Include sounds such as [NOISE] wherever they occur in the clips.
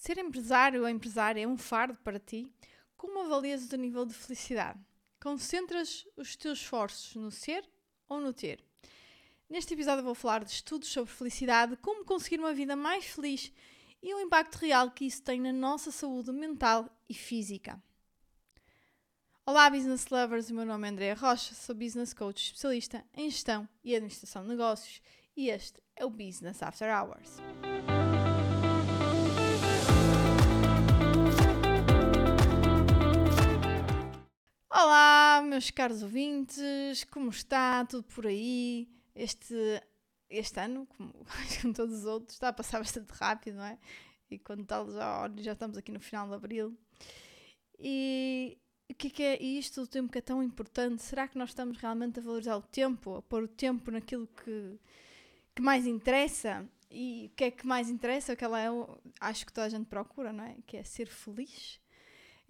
Ser empresário ou empresária é um fardo para ti? Como avalias o teu nível de felicidade? Concentras os teus esforços no ser ou no ter? Neste episódio vou falar de estudos sobre felicidade, como conseguir uma vida mais feliz e o impacto real que isso tem na nossa saúde mental e física. Olá, business lovers! O meu nome é Andrea Rocha, sou business coach especialista em gestão e administração de negócios e este é o Business After Hours. Olá, meus caros ouvintes, como está? Tudo por aí? Este, este ano, como, [LAUGHS] todos os outros, está a passar bastante rápido, não é? E quando tal, já, já estamos aqui no final de abril. E o que é, que é isto? O tempo que é tão importante? Será que nós estamos realmente a valorizar o tempo? A pôr o tempo naquilo que, que mais interessa? E o que é que mais interessa? Aquela é, acho que toda a gente procura, não é? Que é ser feliz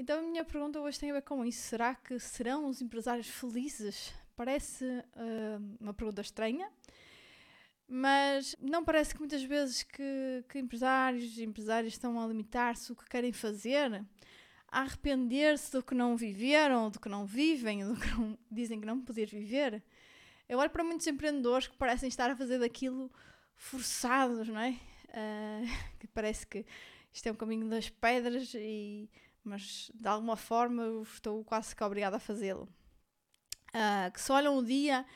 então a minha pergunta hoje tem a ver com isso. Será que serão os empresários felizes? Parece uh, uma pergunta estranha, mas não parece que muitas vezes que, que empresários e empresárias estão a limitar-se o que querem fazer, a arrepender-se do que não viveram, do que não vivem, do que não, dizem que não poder viver. Eu olho para muitos empreendedores que parecem estar a fazer daquilo forçados, não é? Uh, [LAUGHS] que parece que isto é um caminho das pedras e mas de alguma forma estou quase que obrigada a fazê-lo. Uh, que só olham o dia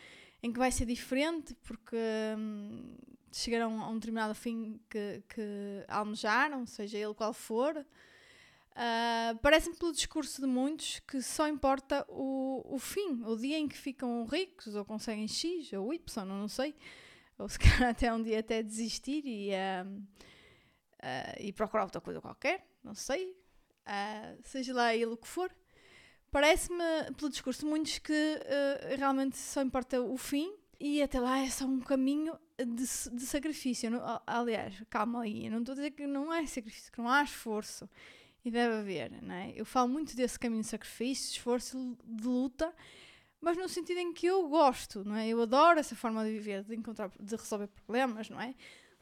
em que vai ser diferente, porque hum, chegaram a um determinado fim que, que almejaram, seja ele qual for. Uh, Parece-me pelo discurso de muitos que só importa o, o fim, o dia em que ficam ricos ou conseguem X ou Y, não sei. Ou se [LAUGHS] calhar até um dia até desistir e, uh, uh, e procurar outra coisa qualquer, não sei uh, seja lá ele o que for, parece-me, pelo discurso de muitos, que uh, realmente só importa o fim e até lá é só um caminho de, de sacrifício. Não, aliás, calma aí, eu não estou a dizer que não é sacrifício, que não há esforço. E deve haver, não é? Eu falo muito desse caminho de sacrifício, esforço, de luta, mas no sentido em que eu gosto, não é? Eu adoro essa forma de viver, de encontrar, de resolver problemas, não é?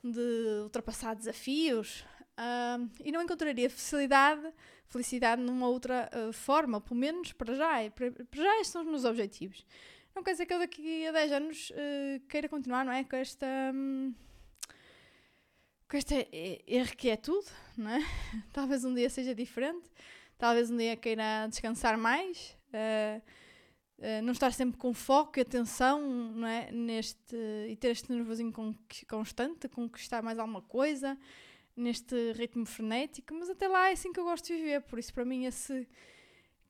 De ultrapassar desafios, Uh, e não encontraria felicidade, felicidade numa outra uh, forma, pelo menos para já. Para, para já estes são os meus objetivos. Não quer dizer que eu daqui a 10 anos uh, queira continuar, não é? Com esta. Um, com esta irrequietude, não é? [LAUGHS] Talvez um dia seja diferente, talvez um dia queira descansar mais, uh, não estar sempre com foco e atenção, não é? Neste, e ter este nervosinho constante, conquistar mais alguma coisa, neste ritmo frenético, mas até lá é assim que eu gosto de viver, por isso para mim esse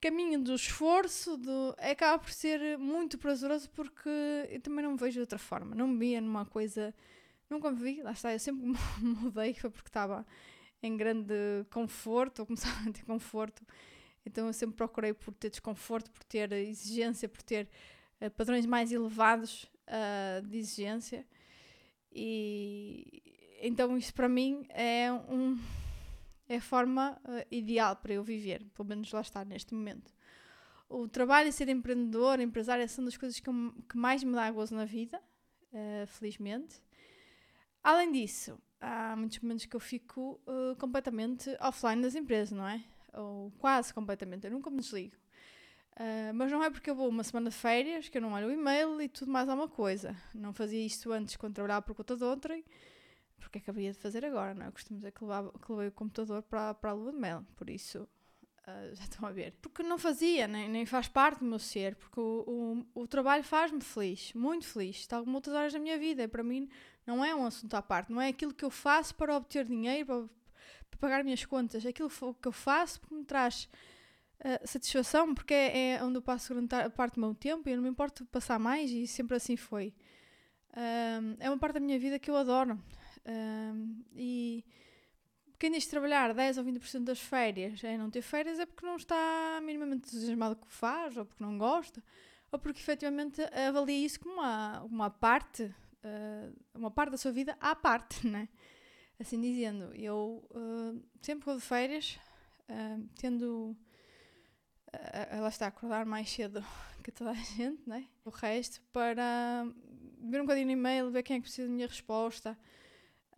caminho do esforço do, acaba por ser muito prazeroso porque eu também não me vejo de outra forma, não me via numa coisa, nunca me vi, lá está, eu sempre [LAUGHS] me mudei, foi porque estava em grande conforto, ou começava a ter conforto, então eu sempre procurei por ter desconforto, por ter exigência, por ter uh, padrões mais elevados uh, de exigência. E então isso para mim é um é a forma uh, ideal para eu viver, pelo menos lá está neste momento. O trabalho e ser empreendedor, empresária são das coisas que, eu, que mais me dá gozo na vida, uh, felizmente. Além disso, há muitos momentos que eu fico uh, completamente offline das empresas, não é? Ou quase completamente, eu nunca me desligo. Mas não é porque eu vou uma semana de férias que eu não olho o e-mail e tudo mais alguma coisa. Não fazia isto antes quando trabalhava por conta de outrem porque acabei de fazer agora, não é? Eu costumo dizer que, levava, que levei o computador para, para a lua de mel, por isso uh, [LAUGHS] já estão a ver. Porque não fazia, nem, nem faz parte do meu ser, porque o, o, o trabalho faz-me feliz, muito feliz. Está como outras áreas da minha vida, para mim não é um assunto à parte, não é aquilo que eu faço para obter dinheiro, para, para pagar minhas contas, é aquilo que eu faço porque me traz uh, satisfação, porque é, é, onde eu passo grande parte do meu tempo e eu não me importo passar mais e sempre assim foi. Uh, é uma parte da minha vida que eu adoro. Um, e quem diz trabalhar 10 ou 20% das férias é não ter férias é porque não está minimamente entusiasmado com o que faz, ou porque não gosta, ou porque efetivamente avalia isso como uma, uma parte, uh, uma parte da sua vida à parte, [LAUGHS] né? Assim dizendo, eu uh, sempre vou de férias, uh, tendo. ela está a acordar mais cedo [LAUGHS] que toda a gente, né? O resto, para ver um bocadinho no e-mail, ver quem é que precisa da minha resposta,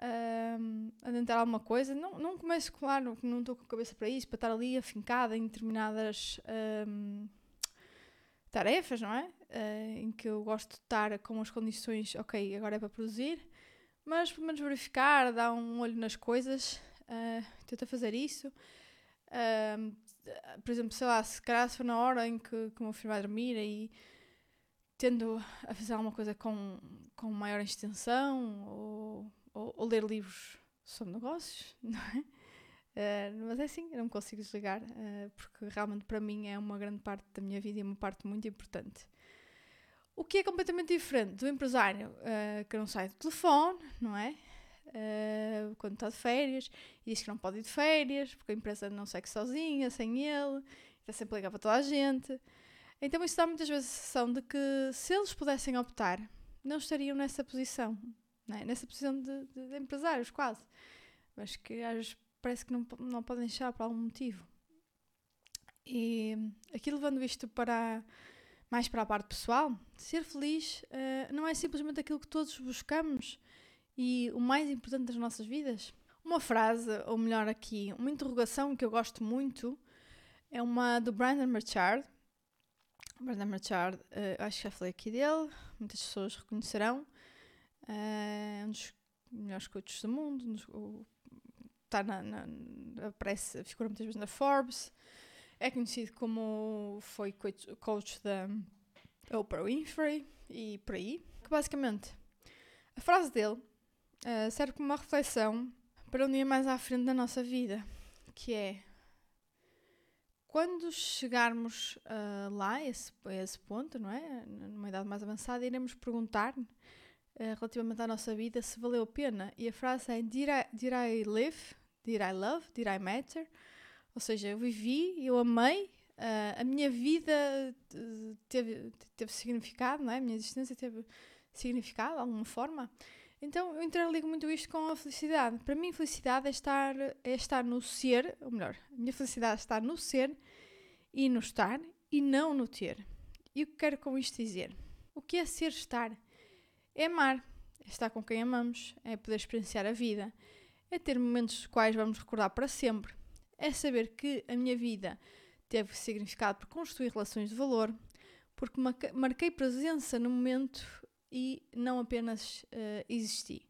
um, a tentar alguma coisa. Não, não começo, claro, não estou com a cabeça para isso, para estar ali afincada em determinadas um, tarefas, não é? Uh, em que eu gosto de estar com as condições, ok, agora é para produzir, mas pelo menos verificar, dar um olho nas coisas, uh, fazer isso. Por exemplo, sei lá, se calhar se for na hora em que, que o meu filho vai dormir e tendo a fazer alguma coisa com, com maior extensão ou, ou, ou ler livros sobre negócios, [LAUGHS] não é? Uh, mas é assim, eu não consigo desligar, uh, porque realmente para mim é uma grande parte da minha vida e uma parte muito importante. O que é completamente diferente do empresário uh, que não sai do telefone, não é? quando está de férias e diz que não pode ir de férias porque a empresa não segue sozinha, sem ele, está sempre ligado para toda a gente. Então isso dá muitas vezes a sensação de que se eles pudessem optar, não estariam nessa posição, é? nessa posição de, de, de empresários, quase. Mas que às vezes parece que não, não podem deixar por algum motivo. E aqui levando isto para mais para a parte pessoal, ser feliz uh, não é simplesmente aquilo que todos buscamos e o mais importante das nossas vidas. Uma frase, ou melhor aqui, uma interrogação que eu gosto muito é uma do Brandon Marchard. Brandon Marchard, uh, acho que já falei aqui dele, muitas pessoas reconhecerão. É um dos melhores coaches do mundo, o está na, na, aparece, figura muitas vezes na Forbes, é conhecido como foi coach, da Oprah Winfrey e por aí. Que basicamente, a frase dele uh, serve como uma reflexão para um dia mais à frente da nossa vida, que é quando chegarmos uh, lá, esse, a esse ponto, não é? Numa idade mais avançada, iremos perguntar uh, relativamente à nossa vida se valeu a pena. E a frase é: Did I, did I live? Did I love? Did I matter? Ou seja, eu vivi, eu amei, uh, a minha vida teve, teve significado, não é? A minha existência teve significado de alguma forma. Então eu interligo muito isto com a felicidade. Para mim, felicidade é estar, é estar no ser, ou melhor, a minha felicidade é estar no ser e no estar e não no ter. E o que quero com isto dizer? O que é ser estar? É amar, é estar com quem amamos, é poder experienciar a vida, é ter momentos dos quais vamos recordar para sempre, é saber que a minha vida teve significado por construir relações de valor, porque marquei presença no momento e não apenas uh, existi.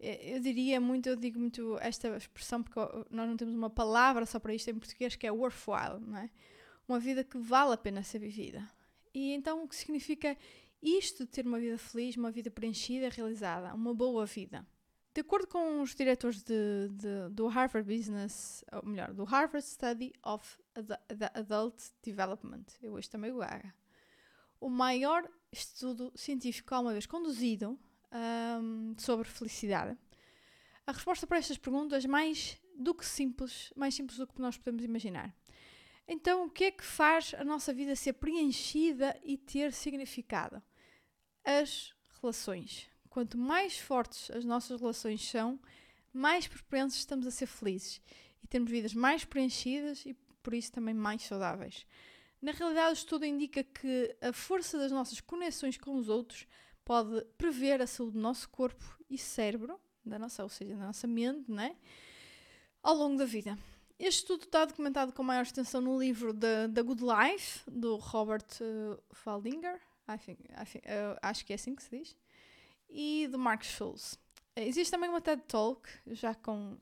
Eu diria muito, eu digo muito esta expressão porque nós não temos uma palavra só para isto em português que é worthwhile, não é? Uma vida que vale a pena ser vivida. E então o que significa isto de ter uma vida feliz, uma vida preenchida, realizada, uma boa vida? De acordo com os diretores de, de, do Harvard Business, ou melhor, do Harvard Study of Adult Development, eu hoje também o haga, o maior estudo científico alguma vez conduzido um, sobre felicidade, a resposta para estas perguntas é mais do que simples, mais simples do que nós podemos imaginar. Então, o que é que faz a nossa vida ser preenchida e ter significado? As relações. Quanto mais fortes as nossas relações são, mais propensos estamos a ser felizes e temos vidas mais preenchidas e por isso também mais saudáveis. Na realidade, o estudo indica que a força das nossas conexões com os outros pode prever a saúde do nosso corpo e cérebro, da nossa, ou seja, da nossa mente, né? ao longo da vida. Este estudo está documentado com maior extensão no livro The, The Good Life, do Robert uh, Faldinger, I think, I think, acho que é assim que se diz e do Mark Schultz. Existe também uma TED Talk, já com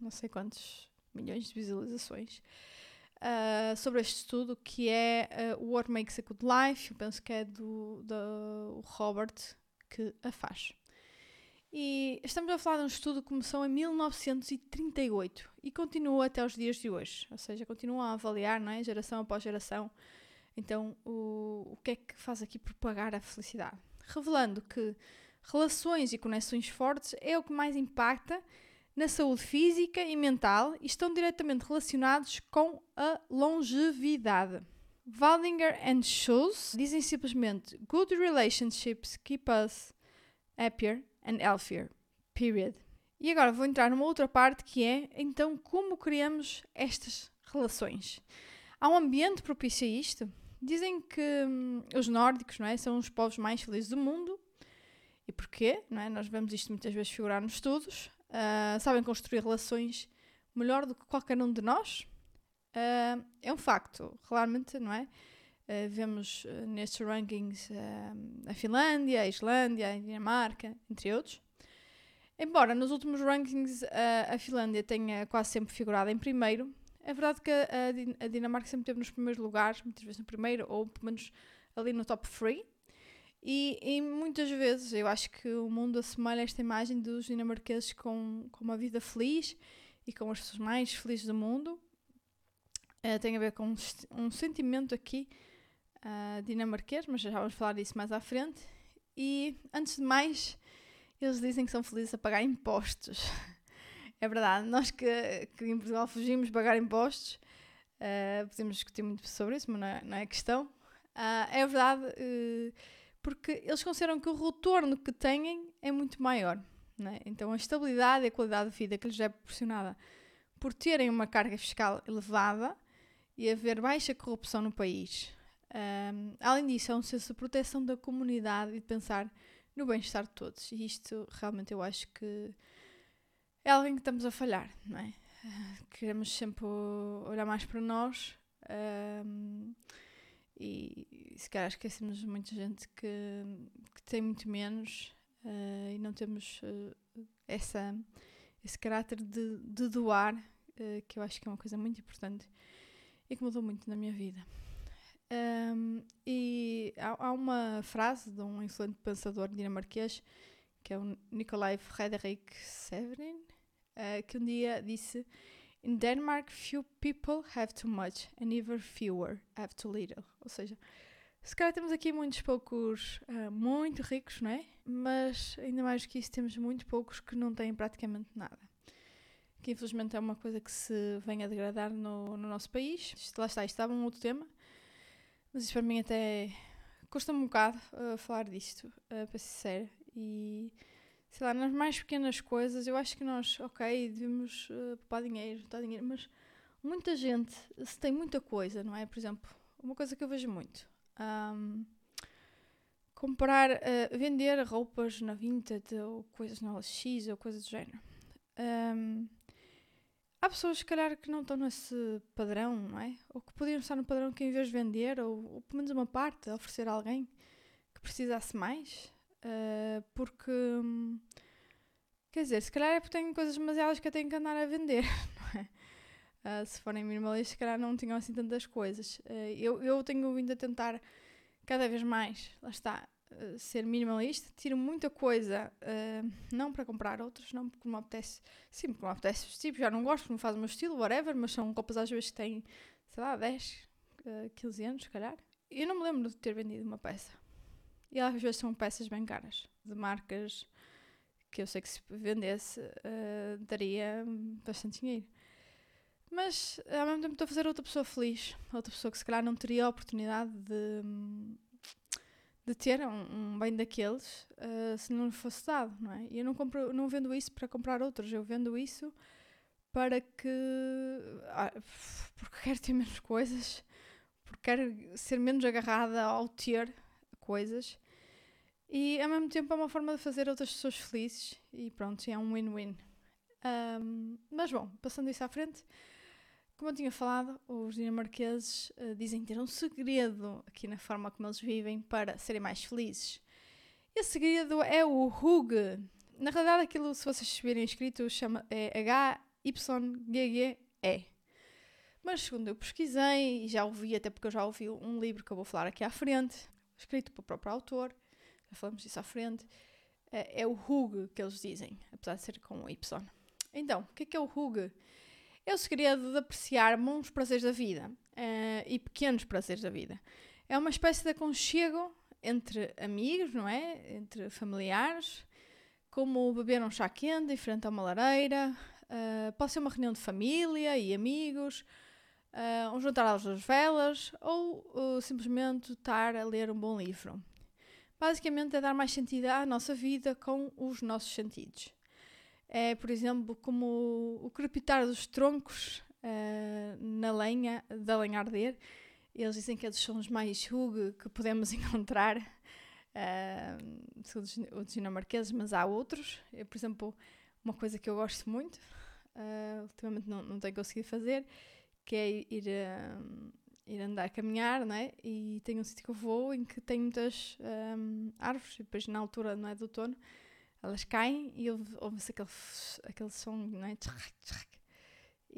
não sei quantos milhões de visualizações, uh, sobre este estudo, que é uh, What Makes a Good Life. Eu penso que é do, do Robert que a faz. E estamos a falar de um estudo que começou em 1938 e continua até os dias de hoje. Ou seja, continua a avaliar, não é? geração após geração. Então, o, o que é que faz aqui propagar a felicidade? Revelando que relações e conexões fortes é o que mais impacta na saúde física e mental e estão diretamente relacionados com a longevidade. Waldinger and Schultz dizem simplesmente Good relationships keep us happier and healthier. Period. E agora vou entrar numa outra parte que é então como criamos estas relações. Há um ambiente propício a isto? Dizem que hum, os nórdicos não é, são os povos mais felizes do mundo e porquê? Não é? Nós vemos isto muitas vezes figurar nos estudos. uh, sabem construir relações melhor do que qualquer um de nós. Uh, é um facto, claramente, não é? Uh, vemos nestes rankings a Finlândia, a Islândia, a Dinamarca, entre outros. Embora nos últimos rankings a Finlândia tenha quase sempre figurado em primeiro, é verdade que a, a Dinamarca sempre esteve nos primeiros lugares, muitas vezes no primeiro, ou pelo menos ali no top 3. E, e, muitas vezes eu acho que o mundo assemelha esta imagem dos dinamarqueses com, com uma vida feliz e com as pessoas mais felizes do mundo. Uh, tem a ver com um, um sentimento aqui uh, dinamarquês, mas já vamos falar disso mais à frente. E antes de mais, eles dizem que são felizes a pagar impostos. [LAUGHS] é verdade, nós que, que em Portugal fugimos pagar impostos, uh, podemos discutir muito sobre isso, mas não é, não é questão. Uh, é verdade, uh, porque eles consideram que o retorno que têm é muito maior. É? Então, a estabilidade e a qualidade de vida que lhes é proporcionada por terem uma carga fiscal elevada e haver baixa corrupção no país. Um, além disso, é um senso de proteção da comunidade e de pensar no bem-estar de todos. E isto realmente eu acho que é algo em que estamos a falhar, não é? Queremos sempre olhar mais para nós um, e se calhar esquecemos muita gente que, que tem muito menos uh, e não temos uh, essa, esse caráter de, de doar, uh, que eu acho que é uma coisa muito importante e que mudou muito na minha vida. Um, e há, há, uma frase de um excelente pensador dinamarquês, que é o Nikolai Frederick Severin, que um dia disse In Denmark, few people have too much, and even fewer have too little. Ou seja, se calhar temos aqui muitos poucos uh, muito ricos, não é? Mas ainda mais que isso, temos muito poucos que não têm praticamente nada. Que infelizmente é uma coisa que se vem a degradar no, no nosso país. Isto, lá está, isto estava um outro tema, mas isso para mim até custa-me um bocado uh, falar disto, uh, para ser sincera. E sei lá, nas mais pequenas coisas, eu acho que nós, ok, devemos uh, poupar dinheiro, dar dinheiro, mas muita gente, se tem muita coisa, não é? Por exemplo, uma coisa que eu vejo muito. Um, comprar, uh, vender roupas na Vinted ou coisas na LX ou coisas do género. Um, há pessoas, se calhar, que não estão nesse padrão, não é? Ou que podiam estar no padrão que, em vez de vender, ou, ou pelo menos uma parte, oferecer a alguém que precisasse mais. Uh, porque, quer dizer, se calhar é porque tenho coisas demasiadas que eu tenho que andar a vender, [LAUGHS] não é? Uh, se forem minimalistas, se calhar não tinham assim tantas coisas. Uh, eu, eu tenho vindo a tentar cada vez mais, lá está, uh, ser minimalista. Tiro muita coisa, não para comprar outras, não porque me apetece, sim, porque me apetece vestir, já não gosto, não faz o meu estilo, whatever, mas são roupas às vezes que têm, sei lá, 10, 15 anos, se calhar. Eu não me lembro de ter vendido uma peça. E às vezes são peças bem caras, de marcas que eu sei que se vendesse daria bastante dinheiro. Mas ao mesmo tempo estou a fazer outra pessoa feliz, outra pessoa que se calhar não teria a oportunidade de, de ter um, um bem daqueles uh, se não lhe fosse dado, não é? E eu não, compro, não vendo isso para comprar outros, eu vendo isso para que. Ah, porque quero ter menos coisas, porque quero ser menos agarrada ao ter coisas. E ao mesmo tempo é uma forma de fazer outras pessoas felizes e pronto, é um win-win. Um, mas bom, passando isso à frente, como eu tinha falado, os dinamarqueses uh, dizem ter um segredo aqui na forma como eles vivem para serem mais felizes. Esse segredo é o Hug. Na realidade, aquilo, se vocês virem escrito, chama, é H-Y-G-G-E. Mas segundo eu pesquisei, e já ouvi, até porque eu já ouvi um livro que eu vou falar aqui à frente, escrito pelo próprio autor, falamos disso à frente, é, é o Hug que eles dizem, apesar de ser com Y. Então, o que é, que é o Hug? É o segredo de apreciar bons prazeres da vida uh, e pequenos prazeres da vida. É uma espécie de aconchego entre amigos, não é? Entre familiares, como beber um chá quente em frente a uma lareira, uh, pode ser uma reunião de família e amigos, uh, um jantar às velas ou simplesmente estar a ler um bom livro. Basicamente é dar mais sentido à nossa vida com os nossos sentidos é, por exemplo, como o crepitar dos troncos uh, na lenha, da lenha arder. Eles dizem que é dos sons mais hug que podemos [LAUGHS] encontrar, uh, os dinamarqueses, mas há outros. Eu, por exemplo, uma coisa que eu gosto muito, uh, ultimamente não, não tenho conseguido fazer, que é ir, uh, ir andar, caminhar, não é? E tem um sítio que eu vou em que tem muitas um, árvores, e depois na altura, não é, do outono, elas caem e ouve-se aquele, aquele som, não é?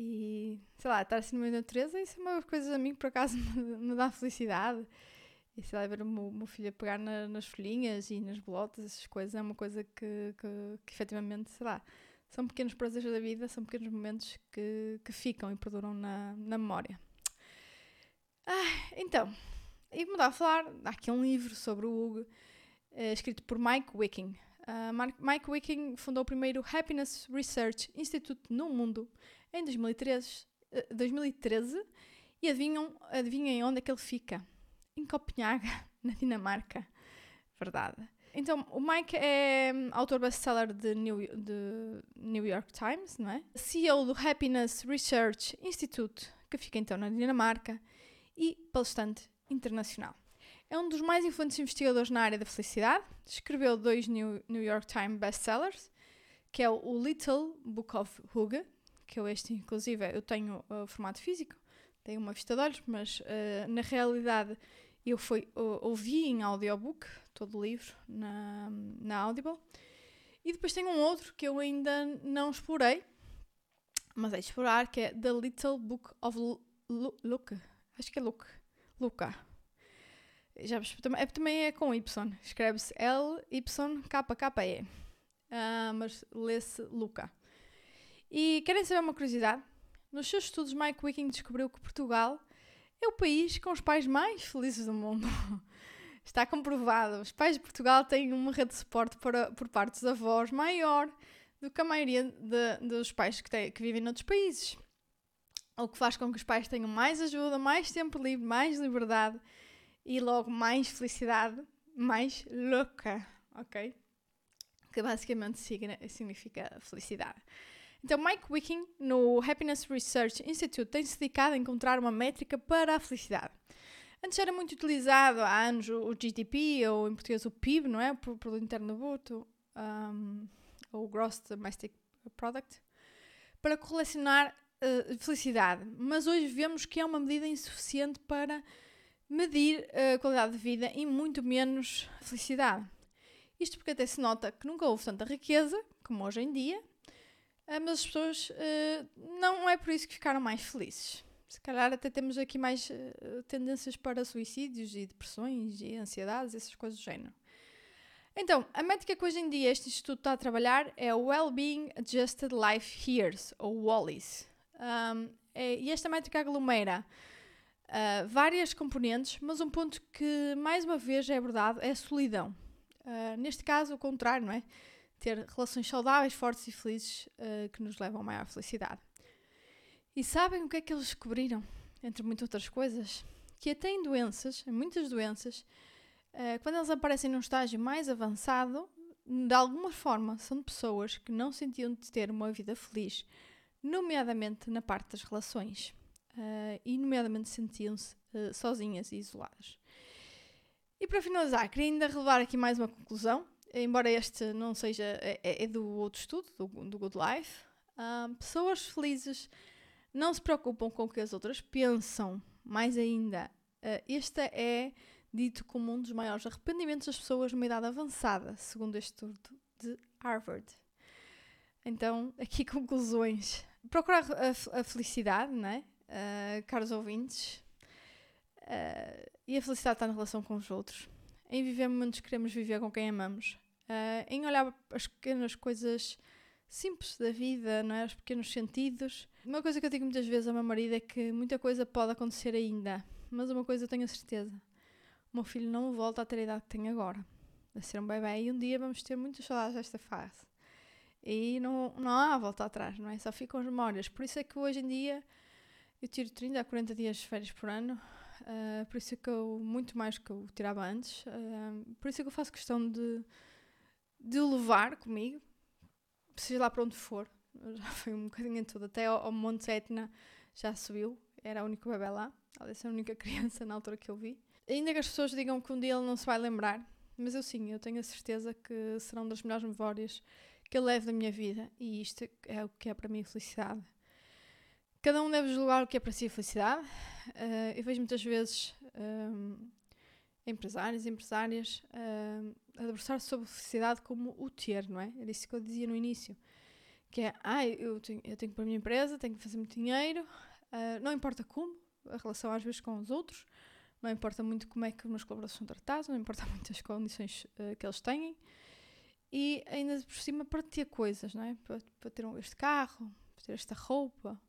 E, sei lá, estar assim no meio da natureza, isso é uma coisa a mim que por acaso [LAUGHS] me dá felicidade. E sei lá, ver o meu, meu filho a pegar na, nas folhinhas e nas bolotas, essas coisas, é uma coisa que, que, que efetivamente, sei lá, são pequenos prazeres da vida, são pequenos momentos que, que ficam e perduram na, na memória. Ah, então, e como estava a falar, há aqui um livro sobre o Hugo, é, escrito por Mike Wicking. Uh, Mike Wicking fundou o primeiro Happiness Research Institute no mundo em 2013, 2013 e adivinham, adivinhem onde é que ele fica? Em Copenhaga, [LAUGHS] na Dinamarca. Verdade. Então, o Mike é hum, autor best-seller de New, de New York Times, não é? CEO do Happiness Research Institute, que fica então na Dinamarca, e palestrante internacional. É um dos mais influentes investigadores na área da felicidade. Escreveu dois New, York Times best-sellers, que é o Little Book of Hugo, que eu este, inclusive, eu tenho o uh, formato físico, tenho uma vista de olhos, mas uh, na realidade eu fui, uh, ouvi em audiobook todo o livro na, na Audible. E depois tem um outro que eu ainda não explorei, mas é explorar, que é The Little Book of Luke. Acho que é Luke. Luca. Já, é, também é com Y. Escreve-se L-Y-K-K-E. Uh, mas lê-se Luca. E querem saber uma curiosidade? Nos seus estudos, Mike Wicking descobriu que Portugal é o país com os pais mais felizes do mundo. [LAUGHS] Está comprovado. Os pais de Portugal têm uma rede de suporte para, por parte dos avós maior do que a maioria de, dos pais que, têm, que vivem noutros países. O que faz com que os pais tenham mais ajuda, mais tempo livre, mais liberdade e logo mais felicidade, mais louca, ok? Que basicamente significa felicidade. Então, Mike Wicking, no Happiness Research Institute, tem-se dedicado a encontrar uma métrica para a felicidade. Antes era muito utilizado há anos o GDP, ou em português o PIB, não é? O Produto Interno Bruto, um, ou Gross Domestic Product, para correlacionar uh, felicidade. Mas hoje vemos que é uma medida insuficiente para medir a qualidade de vida e muito menos felicidade. Isto porque até se nota que nunca houve tanta riqueza como hoje em dia, ah, mas as pessoas não é por isso que ficaram mais felizes. Se calhar até temos aqui mais tendências para suicídios e depressões e ansiedades, essas coisas do género. Então, a métrica que hoje em dia este instituto está a trabalhar é o Wellbeing Adjusted Life Years, ou WALLIS. Um, é, e esta métrica aglomera uh, várias componentes, mas um ponto que mais uma vez é abordado é a solidão. Uh, neste caso, o contrário, não é? ter relações saudáveis, fortes e felizes uh, que nos levam a maior felicidade. E sabem o que é que eles descobriram? Entre muitas outras coisas, que até em doenças, em muitas doenças, quando eles aparecem num estágio mais avançado, de alguma forma são pessoas que não sentiam de ter uma vida feliz, nomeadamente na parte das relações, uh, e nomeadamente sentiam-se uh, sozinhas e isoladas. E para finalizar, queria ainda revelar aqui mais uma conclusão, embora este não seja, é, é, é do outro estudo, do, do Good Life, um, pessoas felizes não se preocupam com o que as outras pensam. Mais ainda, uh, este é dito como um dos maiores arrependimentos das pessoas numa idade avançada, segundo este estudo de Harvard. Então, aqui [LAUGHS] conclusões. Procurar a, a felicidade, né? Uh, caros ouvintes. Uh, e a felicidade está na relação com os outros em viver momentos que queremos viver com quem amamos, uh, em olhar as pequenas coisas simples da vida, não é? os pequenos sentidos. Uma coisa que eu digo muitas vezes ao meu marido é que muita coisa pode acontecer ainda, mas uma coisa eu tenho a certeza: o meu filho não volta a ter a idade que tem agora, a ser um bebê, e um dia vamos ter muitas saudades desta fase. E não, não há volta atrás, não é? Só ficam as memórias. Por isso é que hoje em dia eu tiro 30 a 40 dias de férias por ano Uh, por isso é que eu, muito mais que eu tirava antes, uh, por isso é que eu faço questão de, de levar comigo, seja lá para onde for. Já foi um bocadinho em tudo, até ao, ao Monte Etna já subiu, era a única bebê lá, é a única [LAUGHS] criança na altura que eu vi. Ainda que as pessoas digam que um dia ele não se vai lembrar, mas eu sim, eu tenho a certeza que serão das melhores memórias que eu levo da minha vida, e isto é o que é para mim felicidade. Cada um deve julgar o que é para si felicidade. Uh, eu vejo muitas vezes um, empresários e empresárias uh, a debruçar sobre felicidade como o ter, não é? Era isso que eu dizia no início. Que é, ah, eu tenho, eu tenho para a minha empresa, tenho que fazer muito dinheiro, uh, não importa como, a relação às vezes com os outros, não importa muito como é que os meus colaboradores são tratados, não importa [LAUGHS] muito as condições uh, que eles têm. E ainda por cima para ter coisas, não é? Para, para ter este carro, para ter esta roupa,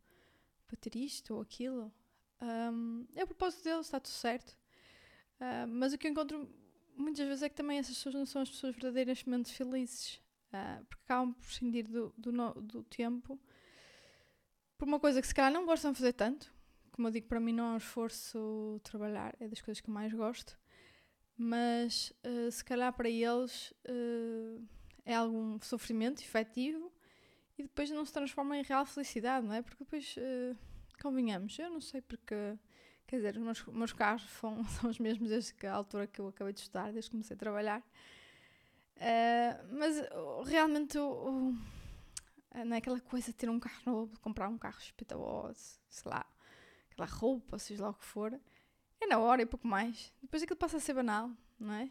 para ter isto ou aquilo. Um, é o propósito deles, está tudo certo. Uh, mas o que eu encontro muitas vezes é que também essas pessoas não são as pessoas verdadeiramente felizes. Uh, porque acabam por prescindir do, do, no, do, tempo por uma coisa que se calhar não gostam de fazer tanto. Como eu digo, para mim não é um esforço trabalhar, é das coisas que eu mais gosto. Mas uh, se calhar para eles é algum sofrimento efetivo e depois não se transforma em real felicidade, não é? Porque depois convenhamos, eu não sei porque. Quer dizer, os meus, meus carros [LAUGHS] são, são os mesmos desde a altura que eu acabei de estudar, desde que comecei a trabalhar. Uh, mas uh, realmente uh, não é aquela coisa de ter um carro novo, comprar um carro espetaculoso, sei lá, aquela roupa, seja lá o que for. É na hora e pouco mais. Depois aquilo passa a ser banal, não é?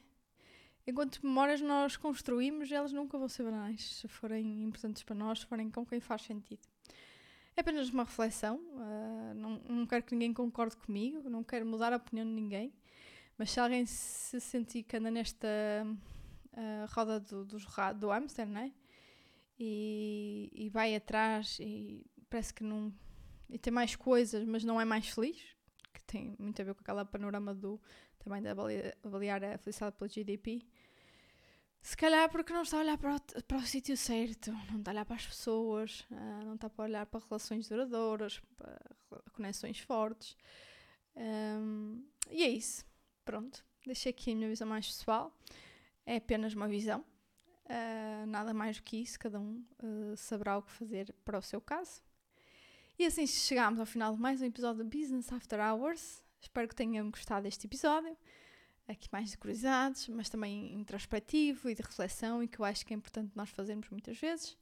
Enquanto memórias nós construímos, elas nunca vão ser banais, se forem importantes para nós, se forem com quem faz sentido. É apenas uma reflexão, uh, não, não quero que ninguém concorde comigo, não quero mudar a opinião de ninguém, mas se alguém se sentir que anda nesta uh, roda do, do, do hamster, não é? E, e vai atrás e parece que não. e tem mais coisas, mas não é mais feliz, tem muito a ver com aquele panorama do também de avaliar, a felicidade pelo GDP. Se calhar porque não está a olhar para o, para o sítio certo, não está a olhar para as pessoas, uh, não está a olhar para relações duradouras, para conexões fortes. Um, e é isso. Pronto. Deixei aqui a minha visão mais pessoal. É apenas uma visão. Uh, nada mais do que isso. Cada um uh, saberá o que fazer para o seu caso. E assim chegamos ao final de mais um episódio do Business After Hours. Espero que tenham gostado deste episódio aqui mais de curiosidades, mas também introspectivo e de reflexão e que eu acho que é importante nós fazermos muitas vezes.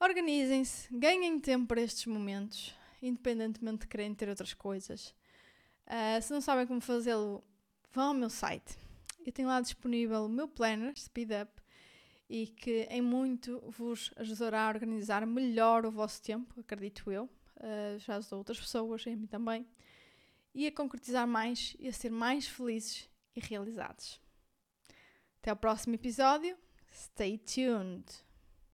Organizem-se, ganhem tempo para estes momentos, independentemente de quererem ter outras coisas. Uh, se não sabem como fazê-lo, vão ao meu site. Eu tenho lá disponível o meu planner, Speed Up, e que em muito vos ajudará a organizar melhor o vosso tempo, acredito eu. Uh, já ajudou outras pessoas, e a mim também. E a concretizar mais e a ser mais felizes e realizados. Até o próximo episódio. Stay tuned!